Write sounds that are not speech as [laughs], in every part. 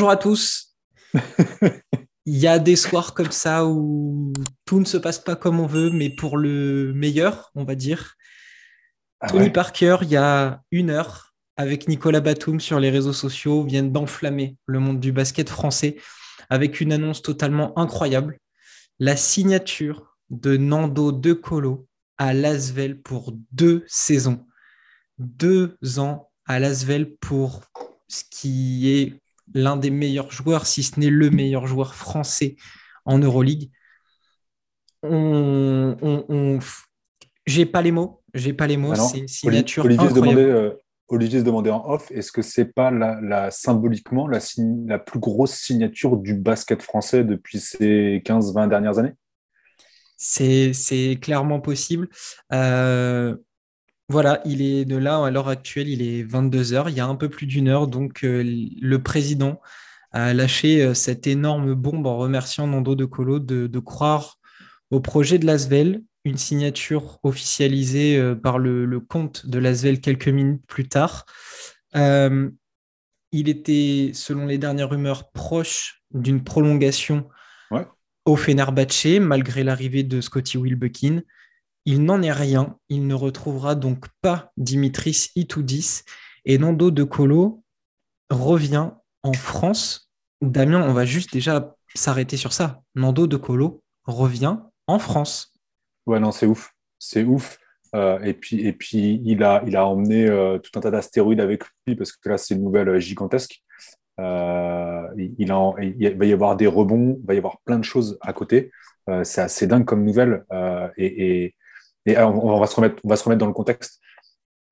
Bonjour à tous. Il y a des soirs comme ça où tout ne se passe pas comme on veut, mais pour le meilleur, on va dire. Ah Tony ouais Parker, il y a une heure, avec Nicolas Batum sur les réseaux sociaux, viennent d'enflammer le monde du basket français avec une annonce totalement incroyable. La signature de Nando De Colo à Lasvel pour deux saisons. Deux ans à Lasvel pour ce qui est l'un des meilleurs joueurs, si ce n'est le meilleur joueur français en Euroleague. On, on, on- J'ai pas les mots, j'ai pas les mots, c'est une signature Olivier, se demandait, euh, Olivier se demandait en off, est-ce que c'est pas la, la- symboliquement la, plus grosse signature du basket français depuis ces 15-20 dernières années? C'est, c'est clairement possible. Euh, voilà, il est de là, à l'heure actuelle, il est 22 heures. Il y a un peu plus d'une heure, donc euh, le président a lâché euh, cette énorme bombe en remerciant Nando De Colo de, de croire au projet de l'Asvel, une signature officialisée euh, par le, le compte de l'Asvel quelques minutes plus tard. Il était, selon les dernières rumeurs, proche d'une prolongation Ouais. au Fenerbahçe, malgré l'arrivée de Scotty Wilbekin. Il n'en est rien. Il ne retrouvera donc pas Dimitris Itoudis. Et Nando De Colo revient en France. Damien, on va juste déjà s'arrêter sur ça. Nando De Colo revient en France. Ouais, non, c'est ouf. C'est ouf. Euh, et puis, et il, a, emmené euh, tout un tas d'astéroïdes avec lui parce que là, c'est une nouvelle euh, gigantesque. Il, va y avoir des rebonds, il va y avoir plein de choses à côté. C'est assez dingue comme nouvelle. Et, et alors, on, va se remettre, on va se remettre dans le contexte.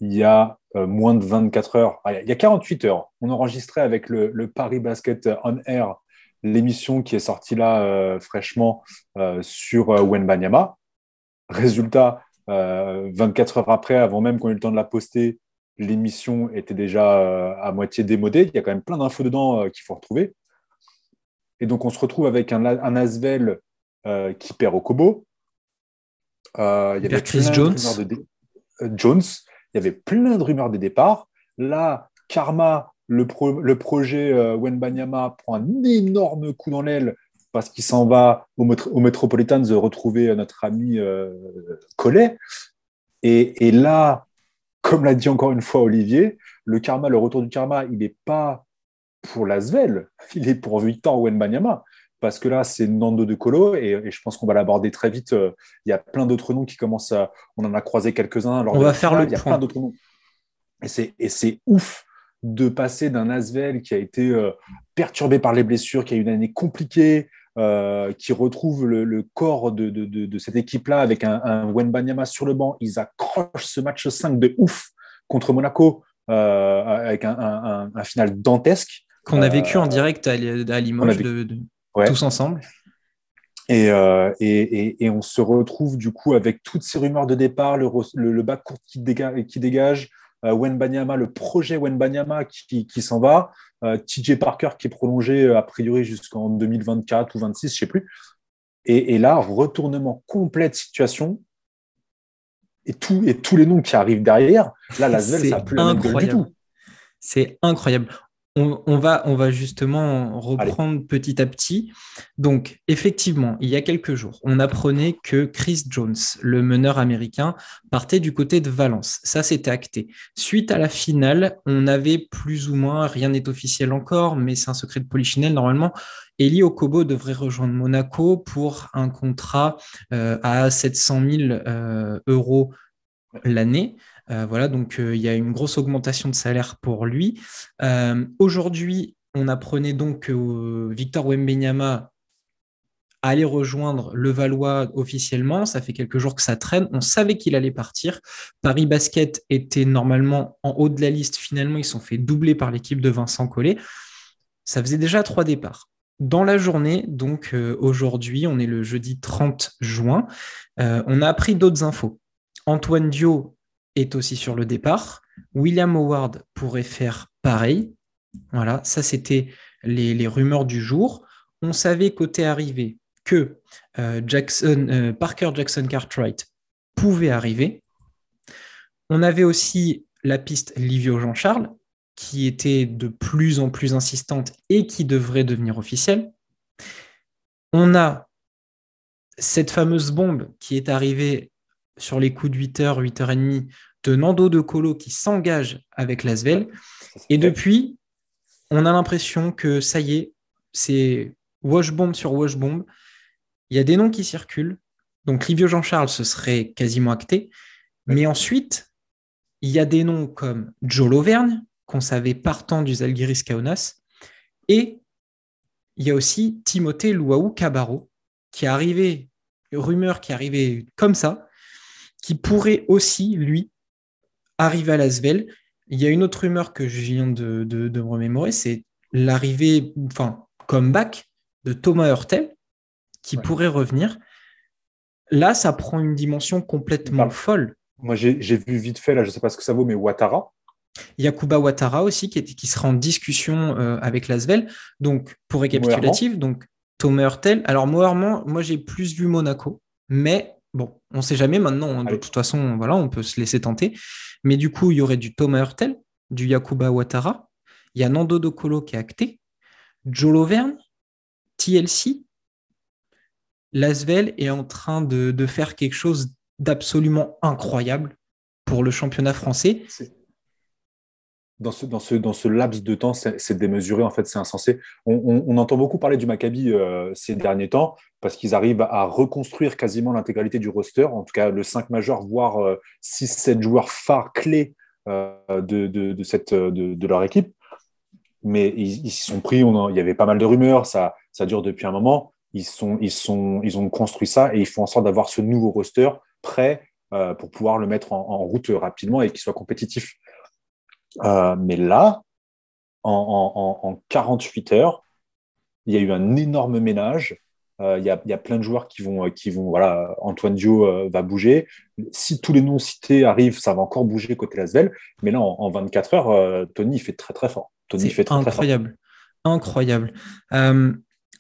Il y a euh, moins de 24 heures, ah, il y a 48 heures, on enregistrait avec le, Paris Basket On Air l'émission qui est sortie là euh, fraîchement euh, sur euh, Wenbanyama. Résultat, euh, 24 heures après, avant même qu'on ait eu le temps de la poster, l'émission était déjà euh, à moitié démodée. Il y a quand même plein d'infos dedans euh, qu'il faut retrouver. Et donc, on se retrouve avec un, un Asvel euh, qui perd au Kobo. Euh, il y avait Chris de de euh, Jones. Il y avait plein de rumeurs des départs. Là, Karma, le, pro- le projet euh, Wenbanyama, prend un énorme coup dans l'aile parce qu'il s'en va au, au Metropolitans retrouver notre ami euh, Collet. Et, et là, comme l'a dit encore une fois Olivier, le karma, le retour du karma, il n'est pas pour Lasvel, [laughs] il est pour Victor Wenbanyama. Parce que là, c'est Nando de Colo, et, et je pense qu'on va l'aborder très vite. Euh, Il y a plein d'autres noms qui commencent à. On en a croisé quelques-uns. On va faire le Il y a point. plein d'autres noms. Et c'est, ouf de passer d'un Asvel qui a été euh, perturbé par les blessures, qui a eu une année compliquée, euh, qui retrouve le, le corps de, de, de, de cette équipe-là avec un, un Wenbanyama sur le banc. Ils accrochent ce match 5 de ouf contre Monaco euh, avec un, un, final dantesque. Qu'on a vécu en direct à, Li- à on a Limoges, vécu. de- de- Ouais. tous ensemble. Et, euh, et, et, et on se retrouve du coup avec toutes ces rumeurs de départ, le, le, le bac court qui, déga- qui dégage, euh, Wenbanyama, le projet Wenbanyama qui, qui s'en va, euh, TJ Parker qui est prolongé a priori jusqu'en 2024 ou 26, je sais plus. Et, là, retournement complet de situation. Et, tout, et tous les noms qui arrivent derrière, là, la [laughs] C'est ça n'a plus la même gueule du incroyable. tout. C'est incroyable. On, on va, on va justement reprendre petit à petit. Donc, effectivement, il y a quelques jours, on apprenait que Chris Jones, le meneur américain, partait du côté de Valence. Ça, c'était acté. Suite à la finale, on avait plus ou moins, rien n'est officiel encore, mais c'est un secret de polichinelle normalement. Eli Okobo devrait rejoindre Monaco pour un contrat euh, à 700 000 euh, euros l'année. Euh, voilà, donc euh, il y a une grosse augmentation de salaire pour lui. Euh, Aujourd'hui, on apprenait donc que Victor Wembanyama allait rejoindre le Valois officiellement. Ça fait quelques jours que ça traîne. On savait qu'il allait partir. Paris Basket était normalement en haut de la liste. Finalement, ils sont fait doubler par l'équipe de Vincent Collet. Ça faisait déjà trois départs. Dans la journée, donc aujourd'hui, on est le jeudi 30 juin, on a appris d'autres infos. Antoine Dio est aussi sur le départ. William Howard pourrait faire pareil. Voilà, ça c'était les, rumeurs du jour. On savait côté arrivée que euh, euh, Parker Jackson Cartwright pouvait arriver. On avait aussi la piste Livio Jean-Charles qui était de plus en plus insistante et qui devrait devenir officielle. On a cette fameuse bombe qui est arrivée sur les coups de 8h, 8h30 de Nando De Colo qui s'engage avec Lasvel. Et depuis, on a l'impression que ça y est, c'est wash bomb sur wash bomb. Il y a des noms qui circulent. Donc Livio Jean-Charles, ce serait quasiment acté. Mais ensuite, il y a des noms comme Joe Lauvergne, qu'on savait partant du Zalgiris Kaunas. Et il y a aussi Timothée Louaou Cabarro, qui est arrivé, rumeur qui est arrivée comme ça, qui pourrait aussi, lui, arriver à Lasvel. Il y a une autre rumeur que je viens de, me remémorer, c'est l'arrivée, enfin, comeback de Thomas Hurtel, qui pourrait revenir. Là, ça prend une dimension complètement bah, folle. Moi, j'ai vu vite fait, là, je ne sais pas ce que ça vaut, mais Ouattara. Yakuba Ouattara aussi, qui, qui sera en discussion euh, avec Lasvel. Donc, pour récapitulatif, donc Thomas Hurtel. Alors, moi, moi j'ai plus vu Monaco, mais bon, on ne sait jamais maintenant. Hein, de toute façon, voilà, on peut se laisser tenter. Mais du coup, il y aurait du Thomas Hurtel, du Yakuba Ouattara. Il y a Nando Docolo qui est acté, Joe Loverne, TLC. Lasvel est en train de, faire quelque chose d'absolument incroyable pour le championnat français. Dans ce, dans, ce, dans ce laps de temps, c'est démesuré, en fait, c'est insensé. On, entend beaucoup parler du Maccabi euh, ces derniers temps parce qu'ils arrivent à reconstruire quasiment l'intégralité du roster, en tout cas le 5 majeur, voire 6-7 euh, joueurs phares clés euh, de, de, cette, de, leur équipe. Mais ils, se sont pris, il y avait pas mal de rumeurs, ça, ça dure depuis un moment. Ils, sont, ils, sont, ils ont construit ça et ils font en sorte d'avoir ce nouveau roster prêt pour pouvoir le mettre en route rapidement et qu'il soit compétitif. Euh, mais là, en, 48 heures, il y a eu un énorme ménage. Euh, il, y a, plein de joueurs qui vont, qui vont voilà, Antoine Dio euh, va bouger. Si tous les noms cités arrivent, ça va encore bouger côté Lasvel. Mais là, en, 24 heures, Tony fait très très fort. Tony fait très, incroyable, incroyable.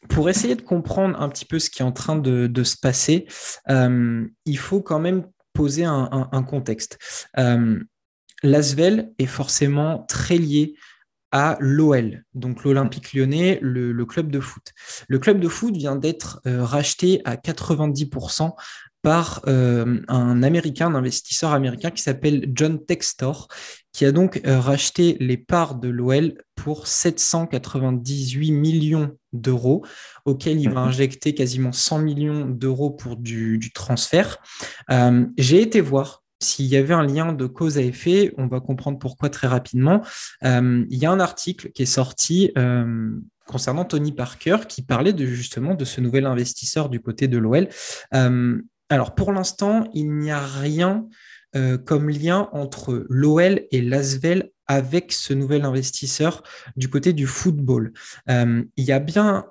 pour essayer de comprendre un petit peu ce qui est en train de, se passer, il faut quand même poser un, un contexte l'Asvel est forcément très lié à l'OL, donc l'Olympique lyonnais, le, club de foot. Le club de foot vient d'être euh, racheté à 90% par euh, un américain, un investisseur américain qui s'appelle John Textor, qui a donc euh, racheté les parts de l'OL pour 798 millions d'euros, auxquels il va mhm. injecter quasiment 100 millions d'euros pour du, du transfert. J'ai été voir s'il y avait un lien de cause à effet, on va comprendre pourquoi très rapidement. Euh, il y a un article qui est sorti euh, concernant Tony Parker qui parlait justement de ce nouvel investisseur du côté de l'OL. Euh, alors pour l'instant, il n'y a rien comme lien entre l'OL et l'Asvel avec ce nouvel investisseur du côté du football. il y a bien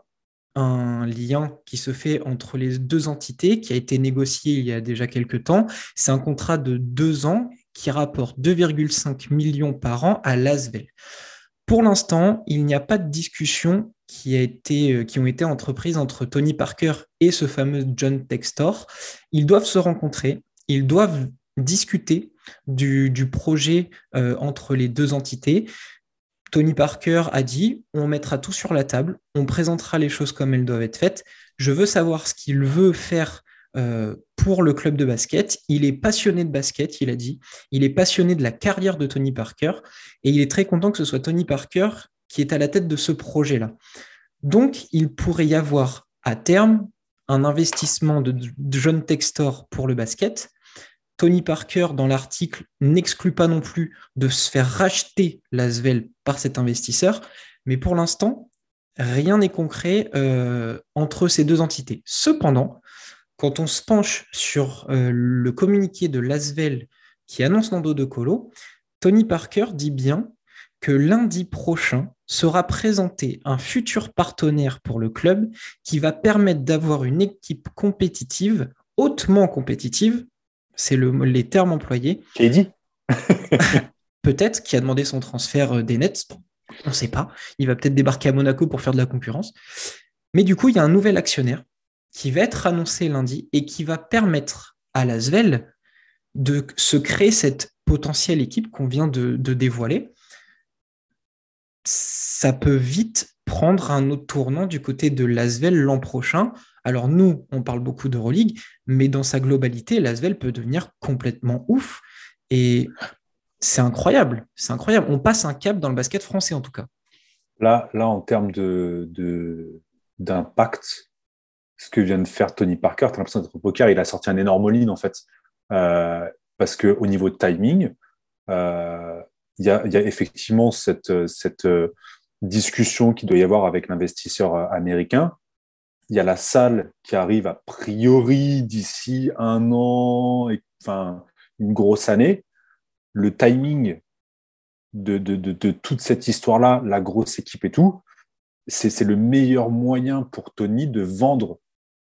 un lien qui se fait entre les deux entités, qui a été négocié il y a déjà quelques temps. C'est un contrat de deux ans qui rapporte 2,5 millions par an à l'ASVEL. Pour l'instant, il n'y a pas de discussion qui, a été, euh, qui ont été entreprises entre Tony Parker et ce fameux John Textor. Ils doivent se rencontrer, ils doivent discuter du, projet euh, entre les deux entités. Tony Parker a dit on mettra tout sur la table, on présentera les choses comme elles doivent être faites. Je veux savoir ce qu'il veut faire euh, pour le club de basket. Il est passionné de basket, il a dit. Il est passionné de la carrière de Tony Parker et il est très content que ce soit Tony Parker qui est à la tête de ce projet-là. Donc, il pourrait y avoir à terme un investissement de, de John Textor pour le basket, Tony Parker, dans l'article, n'exclut pas non plus de se faire racheter l'Asvel par cet investisseur, mais pour l'instant, rien n'est concret euh, entre ces deux entités. Cependant, quand on se penche sur euh, le communiqué de l'Asvel qui annonce Nando de Colo, Tony Parker dit bien que lundi prochain sera présenté un futur partenaire pour le club qui va permettre d'avoir une équipe compétitive, hautement compétitive, c'est le, les termes employés. Qui dit [laughs] Peut-être qui a demandé son transfert euh, des Nets. On ne sait pas. Il va peut-être débarquer à Monaco pour faire de la concurrence. Mais du coup, il y a un nouvel actionnaire qui va être annoncé lundi et qui va permettre à l'Asvel de se créer cette potentielle équipe qu'on vient de, dévoiler. ça peut vite prendre un autre tournant du côté de l'Asvel l'an prochain. Alors nous, on parle beaucoup d'Euroleague, mais dans sa globalité, l'Asvel peut devenir complètement ouf. Et c'est incroyable, c'est incroyable. On passe un cap dans le basket français en tout cas. Là, en termes de, d'impact, ce que vient de faire Tony Parker, tu as l'impression d'être au poker, il a sorti un énorme ligne en fait. Euh, parce qu'au niveau de timing, euh, il y, a, effectivement cette, cette euh, discussion qu'il doit y avoir avec l'investisseur américain. Il y a la salle qui arrive a priori d'ici un an, et, enfin une grosse année. Le timing de, de, de toute cette histoire-là, la grosse équipe et tout, c'est le meilleur moyen pour Tony de vendre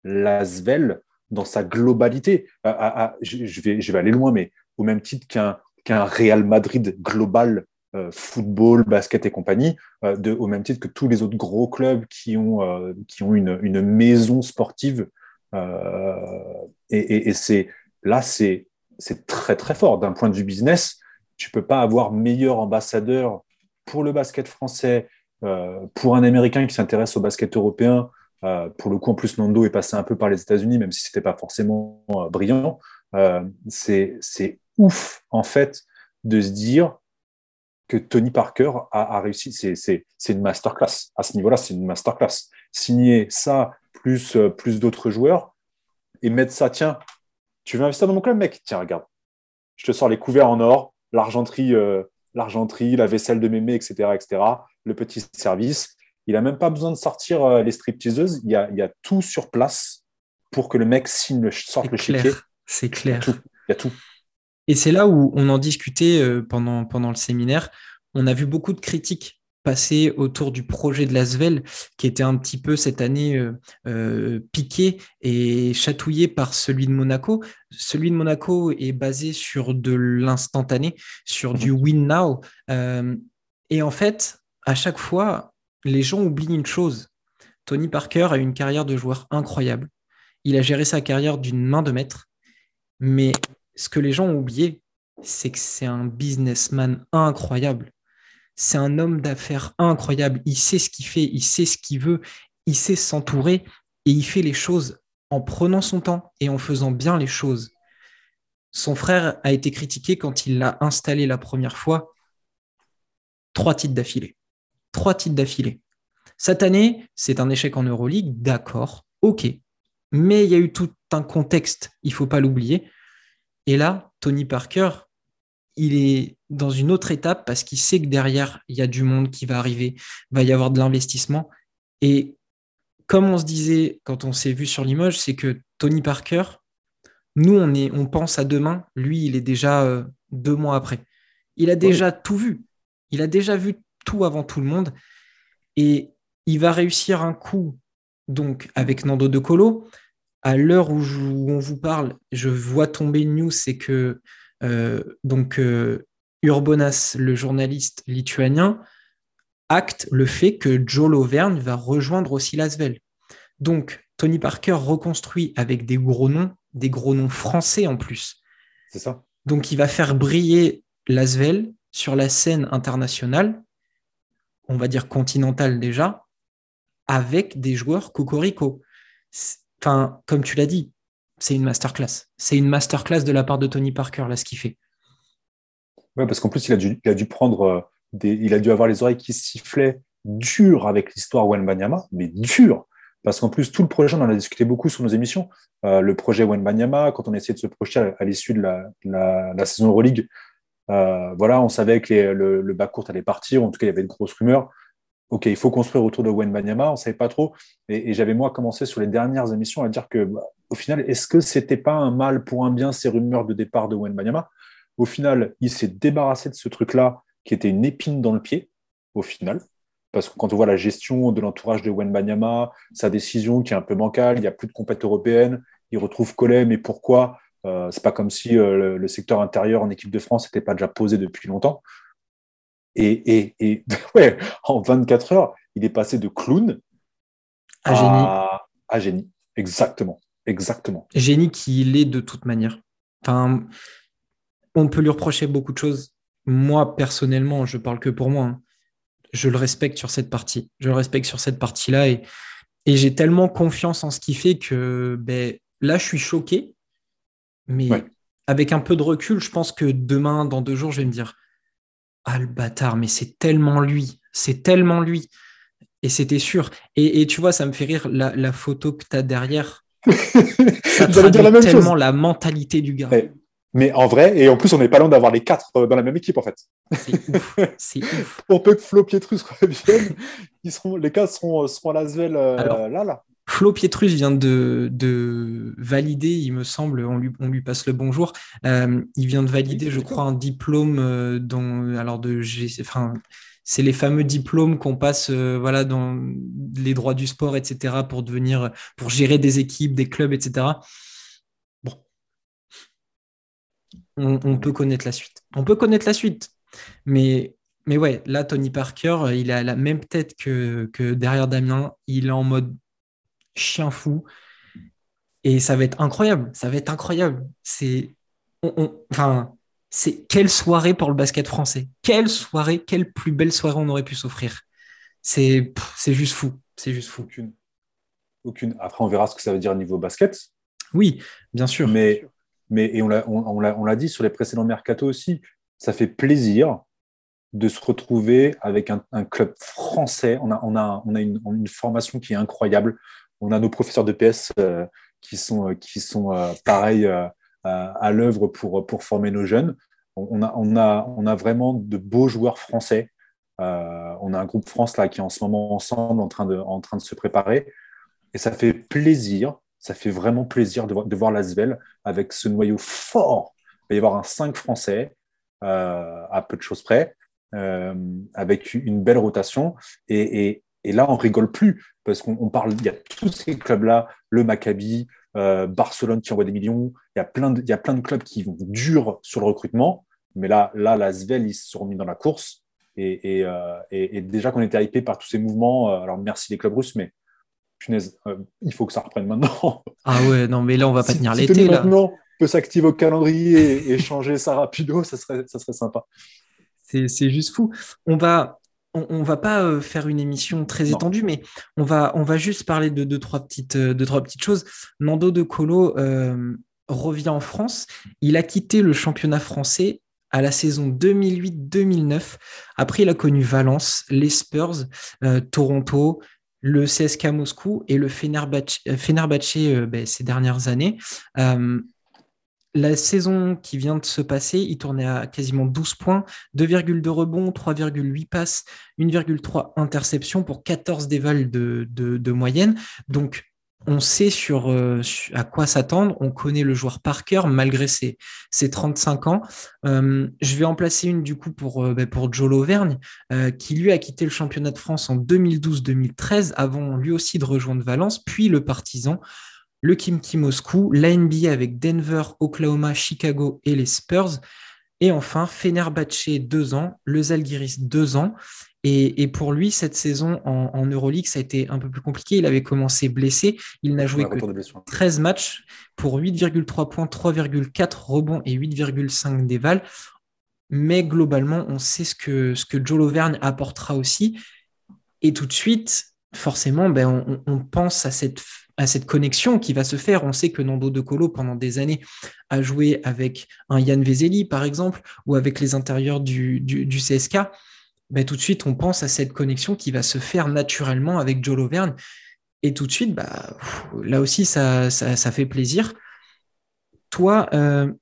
l'Asvel dans sa globalité. je, vais, je vais aller loin, mais au même titre qu'un Real Madrid global, football, basket et compagnie, euh, au même titre que tous les autres gros clubs qui ont, euh, qui ont une, une, maison sportive. et, là, c'est très très fort. D'un point de vue business, tu peux pas avoir meilleur ambassadeur pour le basket français, pour un Américain qui s'intéresse au basket européen, euh, pour le coup, en plus, Nando est passé un peu par les États-Unis, même si ce n'était pas forcément euh, brillant. Euh, c'est ouf, en fait, de se dire que Tony Parker a, réussi. C'est une masterclass. À ce niveau-là, c'est une masterclass. Signer ça, plus, plus d'autres joueurs, et mettre ça, tiens, tu veux investir dans mon club, mec? Tiens, regarde. Je te sors les couverts en or, l'argenterie, l'argenterie, la vaisselle de mémé, etc., etc., le petit service il n'a même pas besoin de sortir euh, les stripteaseuses. Il y, a, il y a tout sur place pour que le mec signe le, sorte le. C'est clair. Il y a tout. Et c'est là où on en discutait euh, pendant, pendant le séminaire. On a vu beaucoup de critiques passer autour du projet de l'Asvel, qui était un petit peu cette année euh, piqué et chatouillé par celui de Monaco. Celui de Monaco est basé sur de l'instantané, sur du mhm. win now. et en fait, à chaque fois, les gens oublient une chose. Tony Parker a une carrière de joueur incroyable. Il a géré sa carrière d'une main de maître. Mais ce que les gens ont oublié, c'est que c'est un businessman incroyable. C'est un homme d'affaires incroyable. Il sait ce qu'il fait, il sait ce qu'il veut, il sait s'entourer et il fait les choses en prenant son temps et en faisant bien les choses. Son frère a été critiqué quand il l'a installé la première fois. Trois titres d'affilée trois titres d'affilée. Cette année, c'est un échec en Euroleague, d'accord, ok. Mais il y a eu tout un contexte, il ne faut pas l'oublier. Et là, Tony Parker, il est dans une autre étape parce qu'il sait que derrière, il y a du monde qui va arriver, va y avoir de l'investissement. Et comme on se disait quand on s'est vu sur Limoges, c'est que Tony Parker, nous, on, est, on pense à demain, lui, il est déjà euh, deux mois après. Il a déjà tout vu. Il a déjà vu tout avant tout le monde. Et il va réussir un coup donc avec Nando De Colo. À l'heure où, on vous parle, je vois tomber une news, c'est que euh, donc euh, Urbonas, le journaliste lituanien, acte le fait que Joe Loverne va rejoindre aussi Lasvel. Donc Tony Parker reconstruit avec des gros noms, des gros noms français en plus. C'est ça. Donc il va faire briller Lasvel sur la scène internationale on va dire, continental déjà, avec des joueurs cocorico. Enfin, comme tu l'as dit, c'est une masterclass. C'est une masterclass de la part de Tony Parker, là, ce qu'il fait. Ouais, parce qu'en plus, il a dû, prendre euh, des, il a dû avoir les oreilles qui sifflaient dur avec l'histoire Wenbanyama, mais dur. Parce qu'en plus, tout le projet, on en a discuté beaucoup sur nos émissions. Euh, le projet Wenbanyama, quand on essayait de se projeter à, l'issue de la, la, saison Euroleague, euh, voilà, on savait que le, le bas court allait partir. En tout cas, il y avait une grosse rumeur. OK, il faut construire autour de Wen Banyama. On ne savait pas trop. Et, j'avais, moi, commencé sur les dernières émissions à dire que, bah, au final, est-ce que c'était pas un mal pour un bien ces rumeurs de départ de Wen Banyama? Au final, il s'est débarrassé de ce truc-là qui était une épine dans le pied, au final. Parce que quand on voit la gestion de l'entourage de Wen Banyama, sa décision qui est un peu bancale, il n'y a plus de compète européenne, il retrouve Collet, mais pourquoi? Euh, c'est pas comme si euh, le, secteur intérieur en équipe de France n'était pas déjà posé depuis longtemps. Et, et, [laughs] ouais, en 24 heures, il est passé de clown à, génie. À génie. Exactement. Exactement. Génie qui l'est de toute manière. Enfin, on peut lui reprocher beaucoup de choses. Moi, personnellement, je parle que pour moi. Hein. je le respecte sur cette partie. Je le respecte sur cette partie-là et, et j'ai tellement confiance en ce qu'il fait que ben, là, je suis choqué. Mais avec un peu de recul, je pense que demain, dans deux jours, je vais me dire Ah, le bâtard, mais c'est tellement lui. C'est tellement lui. Et c'était sûr. Et, tu vois, ça me fait rire la, photo que tu as derrière. [laughs] ça traduit la tellement la mentalité du gars. Mais en vrai, et en plus, on n'est pas loin d'avoir les quatre euh, dans la même équipe, en fait. C'est ouf. Pour [laughs] peu que Flo Pietrus revienne, ils seront, les quatre seront, euh, seront à Lasvel euh, là, là. Flo Pietrus vient de, de, valider, il me semble, on lui, on lui passe le bonjour. il vient de valider, je crois, un diplôme dans, alors de, enfin, c'est les fameux diplômes qu'on passe, voilà, dans les droits du sport, etc., pour devenir, pour gérer des équipes, des clubs, etc on, peut connaître la suite. On peut connaître la suite. Mais, mais ouais, là, Tony Parker, il a la même tête que, derrière Damien. Il est en mode chien fou. Et ça va être incroyable. Ça va être incroyable. C'est. enfin, c'est quelle soirée pour le basket français. Quelle soirée, quelle plus belle soirée on aurait pu s'offrir. C'est juste fou. C'est juste fou. Aucune. Aucune. Après, on verra ce que ça veut dire au niveau basket. Oui, bien sûr. Mais mais et on l'a on, dit sur les précédents mercato aussi, ça fait plaisir de se retrouver avec un, club français. On a, on a, on a une, une, formation qui est incroyable. On a nos professeurs de PS euh, qui sont, qui sont euh, pareils euh, à l'œuvre pour, pour former nos jeunes. On a, on, a, on a vraiment de beaux joueurs français. on a un groupe France là qui est en ce moment ensemble en train de, en train de se préparer. Et ça fait plaisir ça fait vraiment plaisir de, voir, de voir Lasvel avec ce noyau fort. Il va y avoir un 5 français euh, à peu de choses près, euh, avec une belle rotation. Et, là, on rigole plus parce qu'on parle, il y a tous ces clubs-là, le Maccabi, euh, Barcelone qui envoie des millions. Il y, a plein de, il y a plein de clubs qui vont dur sur le recrutement. Mais là, là Lasvel, ils se sont remis dans la course. Et, et déjà qu'on était hypé par tous ces mouvements, alors merci les clubs russes, mais punaise, euh, il faut que ça reprenne maintenant. Ah ouais, non, mais là, on va pas tenir l'été. Maintenant peut s'activer au calendrier et, changer ça rapido, ça serait, ça serait sympa. C'est juste fou. On va, on, va pas euh, faire une émission très étendue, mais on va, on va juste parler de deux, trois petites, euh, trois petites choses. Nando De Colo revient en France. Il a quitté le championnat français à la saison 2008-2009. Après, il a connu Valence, les Spurs, Toronto, le CSK Moscou et le Fenerbahce, euh, euh, ben, ces dernières années. La saison qui vient de se passer, il tournait à quasiment 12 points, 2,2 rebonds, 3,8 passes, 1,3 interceptions pour 14 dévals de, moyenne. Donc, on sait sur, euh, à quoi s'attendre, on connaît le joueur par cœur malgré ses, 35 ans. Euh, je vais en placer une du coup pour, euh, ben, pour Joe Lauvergne, qui lui a quitté le championnat de France en 2012-2013 avant lui aussi de rejoindre Valence, puis le Partizan, le Kimki Moscou, la NBA avec Denver, Oklahoma, Chicago et les Spurs. Et enfin, Fenerbahce, deux ans, le Zalgiris, deux ans. Et, pour lui, cette saison en, Euroleague, ça a été un peu plus compliqué. Il avait commencé blessé. Il n'a joué que 13 matchs pour 8,3 points, 3,4 rebonds et 8,5 dévals. Mais globalement, on sait ce que, ce que Joe Lauvergne apportera aussi. Et tout de suite, forcément, ben, on, pense à cette, à cette connexion qui va se faire. On sait que Nando De Colo, pendant des années, a joué avec un Yann Vezeli, par exemple, ou avec les intérieurs du, du, du CSK. Ben, tout de suite, on pense à cette connexion qui va se faire naturellement avec Joe Loverne. Et tout de suite, bah, là aussi, ça, ça, fait plaisir. Toi, euh,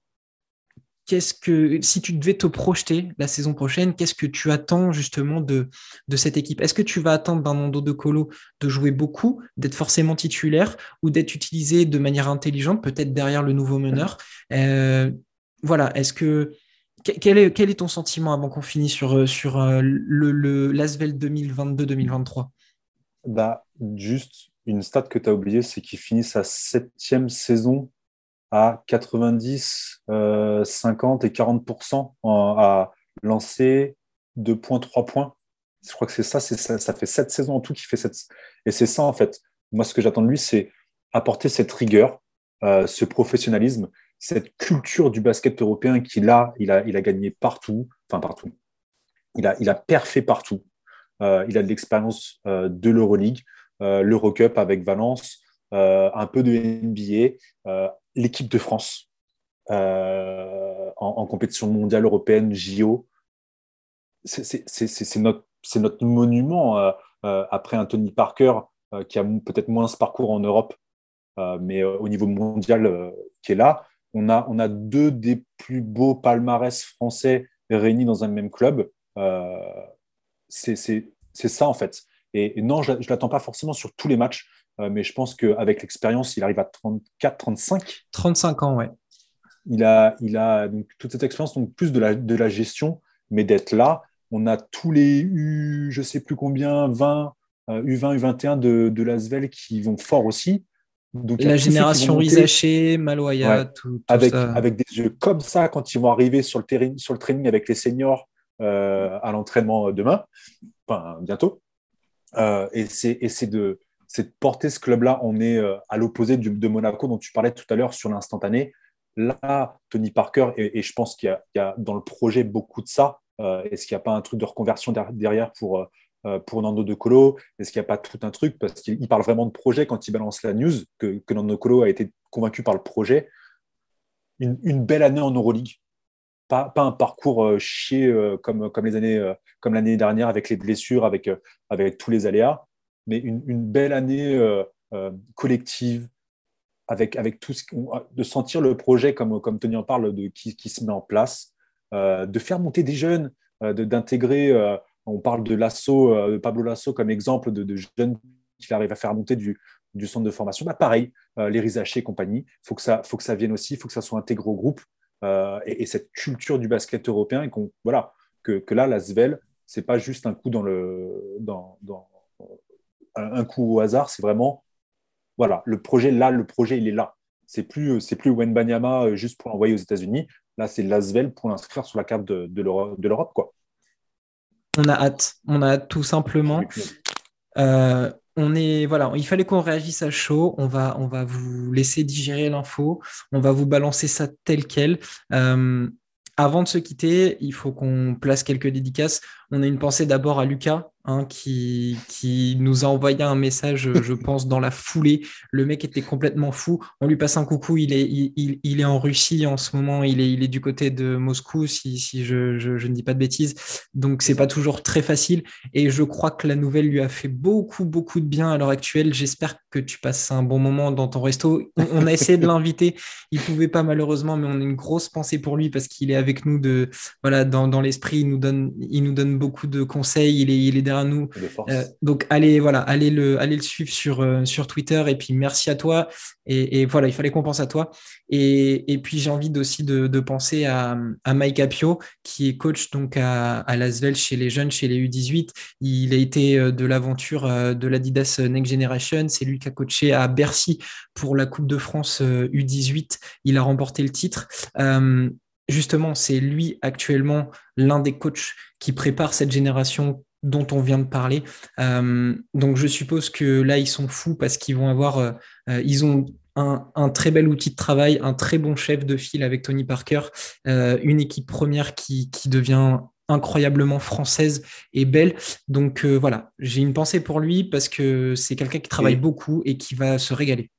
qu'est-ce que, si tu devais te projeter la saison prochaine, qu'est-ce que tu attends justement de, cette équipe? Est-ce que tu vas attendre d'un Nando de Colo de jouer beaucoup, d'être forcément titulaire ou d'être utilisé de manière intelligente, peut-être derrière le nouveau meneur? Euh, Voilà, est-ce que quel est, ton sentiment avant qu'on finisse sur, sur euh, le, l'Asvel 2022-2023 bah, Juste une stat que tu as oubliée, c'est qu'il finit sa septième saison à 90, 50 euh, et 40% à lancer 2.3 points. Je crois que c'est ça, ça, ça fait sept saisons en tout qui fait cette. Et c'est ça, en fait. Moi, ce que j'attends de lui, c'est apporter cette rigueur, ce professionnalisme cette culture du basket européen qu'il a, il a, il a gagné partout, enfin partout. Il a, il a partout. il a de l'expérience de l'Euroleague, l'Eurocup avec Valence, un peu de NBA, l'équipe de France en, compétition mondiale européenne, JO. C'est notre, monument après un Tony Parker qui a peut-être moins ce parcours en Europe, mais au niveau mondial qui est là on a, deux des plus beaux palmarès français réunis dans un même club. Euh, c'est ça, en fait. Et, non, je ne l'attends pas forcément sur tous les matchs, euh, mais je pense qu'avec l'expérience, il arrive à 34, 35. 35 ans, ouais. Il a, il a donc, toute cette expérience, donc plus de la, de la gestion, mais d'être là. On a tous les U, je sais plus combien, 20, U20, U21 de, de Lasvel qui vont fort aussi la génération Rizaché, Maloya, tout, avec, ça. Avec des jeux comme ça, quand ils vont arriver sur le, terrain, sur le training avec les seniors euh, à l'entraînement demain, enfin bientôt. Euh, et c'est de, de, porter ce club-là. On est euh, à l'opposé de Monaco dont tu parlais tout à l'heure sur l'instantané. Là, Tony Parker, et, je pense qu'il y, a dans le projet beaucoup de ça. Est-ce qu'il n'y a pas un truc de reconversion derrière pour euh, pour Nando De Colo? Est-ce qu'il n'y a pas tout un truc? Parce qu'il parle vraiment de projet quand il balance la news, que, que Nando De Colo a été convaincu par le projet. Une, belle année en Euroleague. Pas, un parcours euh, chier euh, comme, comme l'année dernière avec les blessures, avec tous les aléas, mais une, belle année collective, avec, avec tout ce, de sentir le projet, comme, comme Tony en parle, de, qui, qui se met en place, de faire monter des jeunes, d'intégrer on parle de Lasso, euh, Pablo Lasso comme exemple de, jeunes qui arrivent à faire monter du, centre de formation. Bah, pareil, euh, les Rizaché et compagnie, il faut, que ça, faut que ça vienne aussi, il faut que ça soit intégré au groupe. Euh, et, cette culture du basket européen, et qu'on, voilà, que, que là, la Svel, c'est pas juste un coup dans le, dans, un, coup au hasard, c'est vraiment, voilà, le projet là, le projet il est là. C'est plus, c'est plus Wenbanyama juste pour l'envoyer aux États-Unis. Là, c'est Lasvel pour l'inscrire sur la carte de, de l'Europe, quoi. On a hâte. On a hâte tout simplement. Euh, on est voilà, il fallait qu'on réagisse à chaud. On va, on va vous laisser digérer l'info. On va vous balancer ça tel quel. Euh, avant de se quitter, il faut qu'on place quelques dédicaces. On a une pensée d'abord à Lucas, hein, qui, qui nous a envoyé un message, je pense, dans la foulée. Le mec était complètement fou. On lui passe un coucou. Il est, il, il est en Russie en ce moment. Il est, il est du côté de Moscou, si, si je, je, je, ne dis pas de bêtises. Donc, c'est pas toujours très facile. Et je crois que la nouvelle lui a fait beaucoup, beaucoup de bien à l'heure actuelle. J'espère que tu passes un bon moment dans ton resto. On, a essayé de l'inviter. Il pouvait pas, malheureusement, mais on a une grosse pensée pour lui parce qu'il est avec nous de, voilà, dans, dans l'esprit. Il nous donne, il nous donne beaucoup de conseils. Il est, il est derrière nous. Euh, donc allez, voilà, allez le, allez le suivre sur, euh, sur Twitter. Et puis merci à toi. Et, voilà, il fallait qu'on pense à toi. Et, et puis j'ai envie aussi de, de, penser à, à, Mike Apio, qui est coach donc à, à Lasvel chez les jeunes, chez les U18. Il a été euh, de l'aventure de l'Adidas Next Generation. C'est lui qui a coaché à Bercy pour la Coupe de France U18. Il a remporté le titre justement, c'est lui actuellement l'un des coachs qui prépare cette génération dont on vient de parler. Euh, donc je suppose que là, ils sont fous parce qu'ils vont avoir, euh, euh, ils ont un, très bel outil de travail, un très bon chef de file avec Tony Parker, une équipe première qui, qui, devient incroyablement française et belle. Donc voilà, j'ai une pensée pour lui parce que c'est quelqu'un qui travaille beaucoup et qui va se régaler.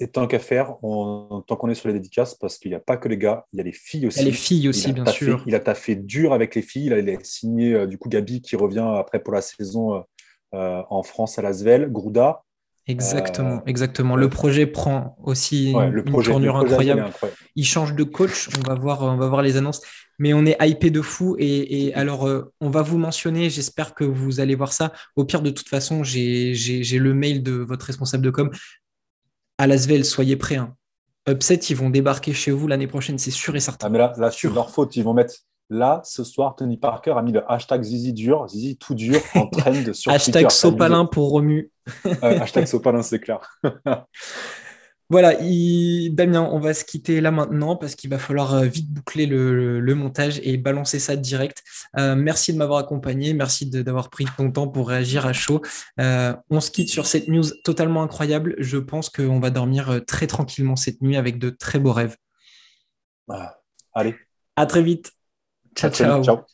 Et tant qu'à faire, tant qu'on est sur les dédicaces, parce qu'il n'y a pas que les gars, il y a les filles aussi. Il y a les filles aussi, bien sûr. il a taffé dur avec les filles. Il a, signé euh, du coup Gabi qui revient après pour la saison euh, euh, en France à Lasvel, Grouda. Exactement, exactement. Le projet prend aussi une, tournure incroyable. Il change de coach. On va voir, on va voir les annonces. Mais on est hypé de fou. Et, alors, on va vous mentionner. J'espère que vous allez voir ça. Au pire, de toute façon, j'ai le mail de votre responsable de com à Lasvel, soyez prêts. Hein. Upset, ils vont débarquer chez vous l'année prochaine, c'est sûr et certain. Ah, mais là, là sur leur faute, ils vont mettre. Là, ce soir, Tony Parker a mis le hashtag Zizi dur, Zizi tout dur en trend [laughs] sur hashtag Sopalin pour Romu. hashtag Sopalin, c'est clair. [laughs] Voilà, Damien, on va se quitter là maintenant parce qu'il va falloir euh, vite boucler le, montage et balancer ça direct. Euh, merci de m'avoir accompagné, merci d'avoir pris ton temps pour réagir à chaud. Euh, on se quitte sur cette news totalement incroyable. Je pense qu'on va dormir très tranquillement cette nuit avec de très beaux rêves. Allez. À très vite. ciao. ciao.